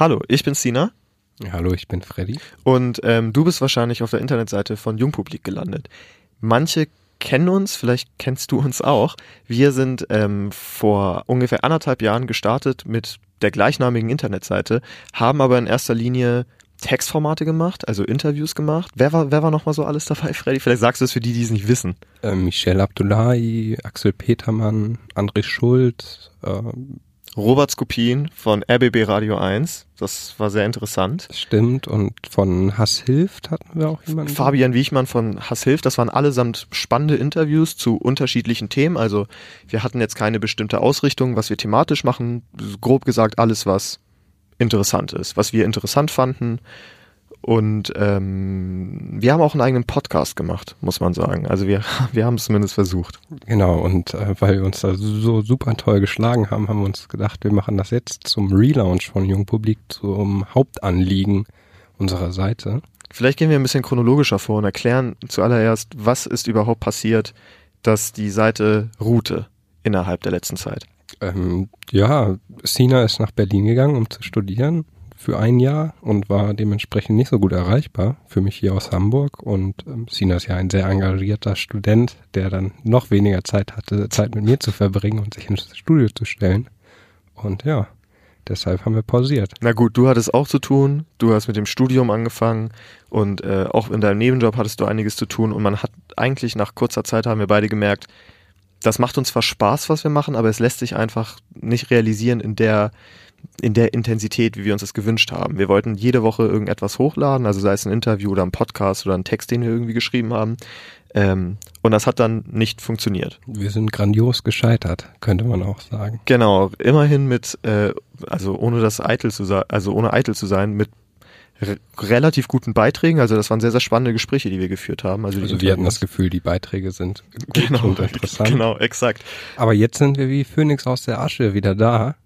Hallo, ich bin Sina. Hallo, ich bin Freddy. Und ähm, du bist wahrscheinlich auf der Internetseite von Jungpublik gelandet. Manche kennen uns, vielleicht kennst du uns auch. Wir sind ähm, vor ungefähr anderthalb Jahren gestartet mit der gleichnamigen Internetseite, haben aber in erster Linie Textformate gemacht, also Interviews gemacht. Wer war, wer war nochmal so alles dabei, Freddy? Vielleicht sagst du es für die, die es nicht wissen. Äh, Michel Abdullahi, Axel Petermann, André Schult, äh, Robert Skopin von RBB Radio 1. Das war sehr interessant. Stimmt. Und von Hass hilft hatten wir auch jemanden. Fabian Wiechmann von Hass hilft. Das waren allesamt spannende Interviews zu unterschiedlichen Themen. Also wir hatten jetzt keine bestimmte Ausrichtung, was wir thematisch machen. Grob gesagt alles, was interessant ist, was wir interessant fanden. Und ähm, wir haben auch einen eigenen Podcast gemacht, muss man sagen. Also wir, wir haben es zumindest versucht. Genau, und äh, weil wir uns da so super toll geschlagen haben, haben wir uns gedacht, wir machen das jetzt zum Relaunch von Jungpublik, zum Hauptanliegen unserer Seite. Vielleicht gehen wir ein bisschen chronologischer vor und erklären zuallererst, was ist überhaupt passiert, dass die Seite ruhte innerhalb der letzten Zeit. Ähm, ja, Sina ist nach Berlin gegangen, um zu studieren für ein Jahr und war dementsprechend nicht so gut erreichbar für mich hier aus Hamburg. Und ähm, Sina ist ja ein sehr engagierter Student, der dann noch weniger Zeit hatte, Zeit mit mir zu verbringen und sich ins Studio zu stellen. Und ja, deshalb haben wir pausiert. Na gut, du hattest auch zu tun, du hast mit dem Studium angefangen und äh, auch in deinem Nebenjob hattest du einiges zu tun und man hat eigentlich nach kurzer Zeit haben wir beide gemerkt, das macht uns zwar Spaß, was wir machen, aber es lässt sich einfach nicht realisieren in der in der Intensität, wie wir uns das gewünscht haben. Wir wollten jede Woche irgendetwas hochladen, also sei es ein Interview oder ein Podcast oder ein Text, den wir irgendwie geschrieben haben. Ähm, und das hat dann nicht funktioniert. Wir sind grandios gescheitert, könnte man auch sagen. Genau, immerhin mit, äh, also ohne das eitel zu sein, also ohne eitel zu sein, mit relativ guten Beiträgen. Also das waren sehr, sehr spannende Gespräche, die wir geführt haben. Also, also wir hatten das Gefühl, die Beiträge sind gut genau, und interessant. Genau, exakt. Aber jetzt sind wir wie Phoenix aus der Asche wieder da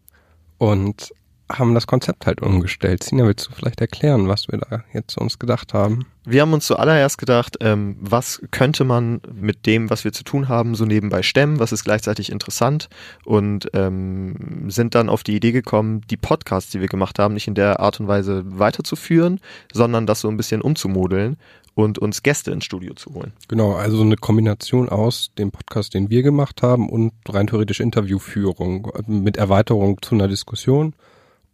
und haben das Konzept halt umgestellt. Sina, willst du vielleicht erklären, was wir da jetzt uns gedacht haben? Wir haben uns zuallererst gedacht, ähm, was könnte man mit dem, was wir zu tun haben, so nebenbei stemmen, was ist gleichzeitig interessant und ähm, sind dann auf die Idee gekommen, die Podcasts, die wir gemacht haben, nicht in der Art und Weise weiterzuführen, sondern das so ein bisschen umzumodeln und uns Gäste ins Studio zu holen. Genau, also eine Kombination aus dem Podcast, den wir gemacht haben und rein theoretisch Interviewführung mit Erweiterung zu einer Diskussion.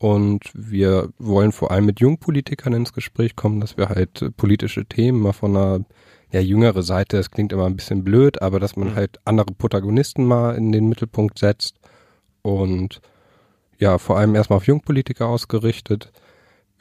Und wir wollen vor allem mit Jungpolitikern ins Gespräch kommen, dass wir halt politische Themen mal von einer ja, jüngere Seite, das klingt immer ein bisschen blöd, aber dass man mhm. halt andere Protagonisten mal in den Mittelpunkt setzt und ja, vor allem erstmal auf Jungpolitiker ausgerichtet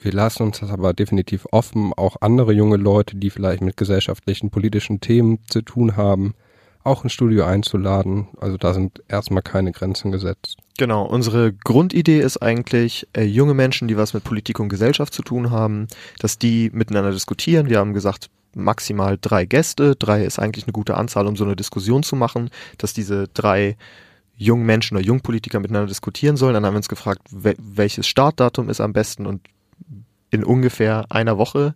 wir lassen uns das aber definitiv offen, auch andere junge Leute, die vielleicht mit gesellschaftlichen, politischen Themen zu tun haben, auch ins Studio einzuladen. Also da sind erstmal keine Grenzen gesetzt. Genau, unsere Grundidee ist eigentlich, äh, junge Menschen, die was mit Politik und Gesellschaft zu tun haben, dass die miteinander diskutieren. Wir haben gesagt, maximal drei Gäste. Drei ist eigentlich eine gute Anzahl, um so eine Diskussion zu machen, dass diese drei jungen Menschen oder Jungpolitiker miteinander diskutieren sollen. Dann haben wir uns gefragt, welches Startdatum ist am besten und in ungefähr einer Woche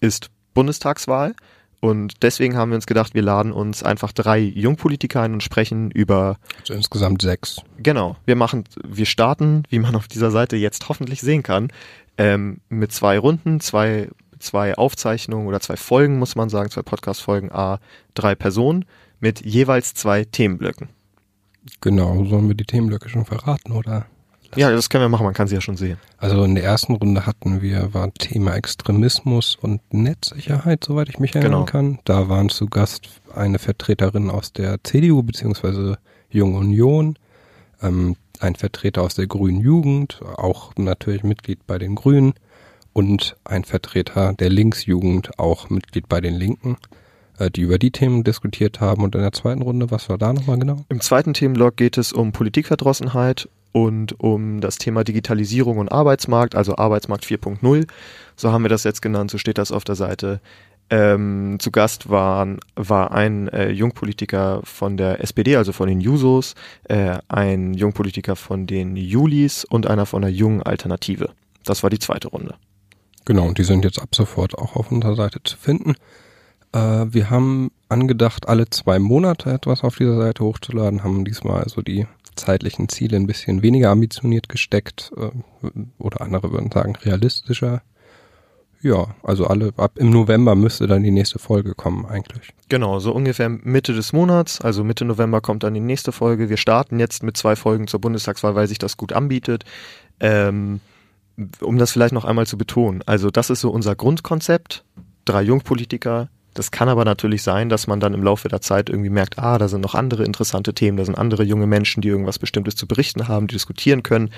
ist Bundestagswahl. Und deswegen haben wir uns gedacht, wir laden uns einfach drei Jungpolitiker ein und sprechen über. Also insgesamt sechs. Genau. Wir machen, wir starten, wie man auf dieser Seite jetzt hoffentlich sehen kann, ähm, mit zwei Runden, zwei, zwei Aufzeichnungen oder zwei Folgen, muss man sagen, zwei Podcast-Folgen, A, drei Personen mit jeweils zwei Themenblöcken. Genau. Sollen wir die Themenblöcke schon verraten, oder? Ja, das können wir machen, man kann sie ja schon sehen. Also in der ersten Runde hatten wir, war Thema Extremismus und Netzsicherheit, soweit ich mich erinnern genau. kann. Da waren zu Gast eine Vertreterin aus der CDU bzw. Junge Union, ähm, ein Vertreter aus der Grünen Jugend, auch natürlich Mitglied bei den Grünen und ein Vertreter der Linksjugend, auch Mitglied bei den Linken die über die Themen diskutiert haben. Und in der zweiten Runde, was war da nochmal genau? Im zweiten Themenblock geht es um Politikverdrossenheit und um das Thema Digitalisierung und Arbeitsmarkt, also Arbeitsmarkt 4.0. So haben wir das jetzt genannt, so steht das auf der Seite. Ähm, zu Gast waren, war ein äh, Jungpolitiker von der SPD, also von den Jusos, äh, ein Jungpolitiker von den Julis und einer von der Jungen Alternative. Das war die zweite Runde. Genau, und die sind jetzt ab sofort auch auf unserer Seite zu finden. Äh, wir haben angedacht, alle zwei Monate etwas auf dieser Seite hochzuladen, haben diesmal also die zeitlichen Ziele ein bisschen weniger ambitioniert gesteckt äh, oder andere würden sagen realistischer. Ja, also alle ab im November müsste dann die nächste Folge kommen eigentlich. Genau, so ungefähr Mitte des Monats, also Mitte November kommt dann die nächste Folge. Wir starten jetzt mit zwei Folgen zur Bundestagswahl, weil sich das gut anbietet. Ähm, um das vielleicht noch einmal zu betonen, also das ist so unser Grundkonzept. Drei Jungpolitiker. Das kann aber natürlich sein, dass man dann im Laufe der Zeit irgendwie merkt, ah, da sind noch andere interessante Themen, da sind andere junge Menschen, die irgendwas Bestimmtes zu berichten haben, die diskutieren können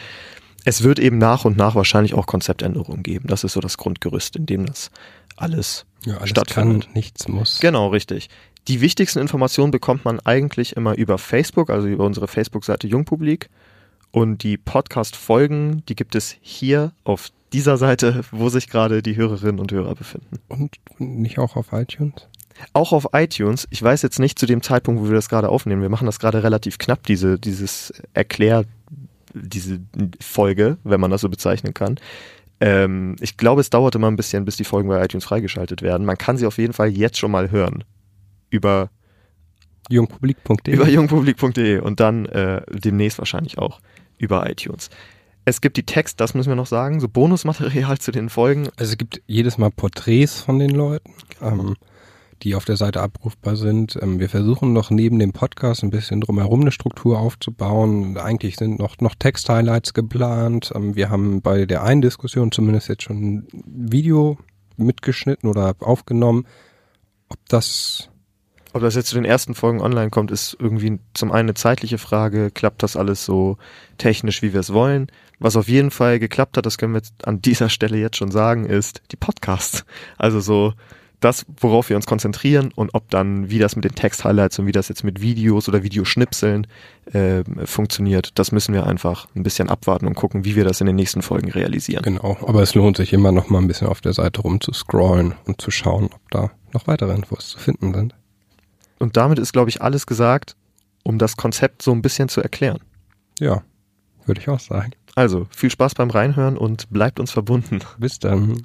es wird eben nach und nach wahrscheinlich auch Konzeptänderungen geben. Das ist so das Grundgerüst, in dem das alles, ja, alles stattfindet. Kann, nichts muss. Genau, richtig. Die wichtigsten Informationen bekommt man eigentlich immer über Facebook, also über unsere Facebook-Seite Jungpublik. Und die Podcast-Folgen, die gibt es hier auf dieser Seite, wo sich gerade die Hörerinnen und Hörer befinden. Und nicht auch auf iTunes? Auch auf iTunes. Ich weiß jetzt nicht zu dem Zeitpunkt, wo wir das gerade aufnehmen. Wir machen das gerade relativ knapp, diese, dieses Erklär diese Folge, wenn man das so bezeichnen kann. Ähm, ich glaube, es dauert immer ein bisschen, bis die Folgen bei iTunes freigeschaltet werden. Man kann sie auf jeden Fall jetzt schon mal hören. Über jungpublik.de. Über jungpublik.de und dann äh, demnächst wahrscheinlich auch über iTunes. Es gibt die Text, das müssen wir noch sagen, so Bonusmaterial zu den Folgen. Also es gibt jedes Mal Porträts von den Leuten. Ähm, die auf der Seite abrufbar sind. Ähm, wir versuchen noch neben dem Podcast ein bisschen drumherum eine Struktur aufzubauen. Eigentlich sind noch, noch Text-Highlights geplant. Ähm, wir haben bei der einen Diskussion zumindest jetzt schon ein Video mitgeschnitten oder aufgenommen. Ob das ob das jetzt zu den ersten Folgen online kommt, ist irgendwie zum einen eine zeitliche Frage. Klappt das alles so technisch, wie wir es wollen? Was auf jeden Fall geklappt hat, das können wir an dieser Stelle jetzt schon sagen, ist die Podcasts. Also so das, worauf wir uns konzentrieren und ob dann, wie das mit den Text-Highlights und wie das jetzt mit Videos oder Videoschnipseln äh, funktioniert, das müssen wir einfach ein bisschen abwarten und gucken, wie wir das in den nächsten Folgen realisieren. Genau, aber es lohnt sich immer noch mal ein bisschen auf der Seite rumzuscrollen und zu schauen, ob da noch weitere Infos zu finden sind. Und damit ist, glaube ich, alles gesagt, um das Konzept so ein bisschen zu erklären. Ja, würde ich auch sagen. Also, viel Spaß beim Reinhören und bleibt uns verbunden. Bis dann.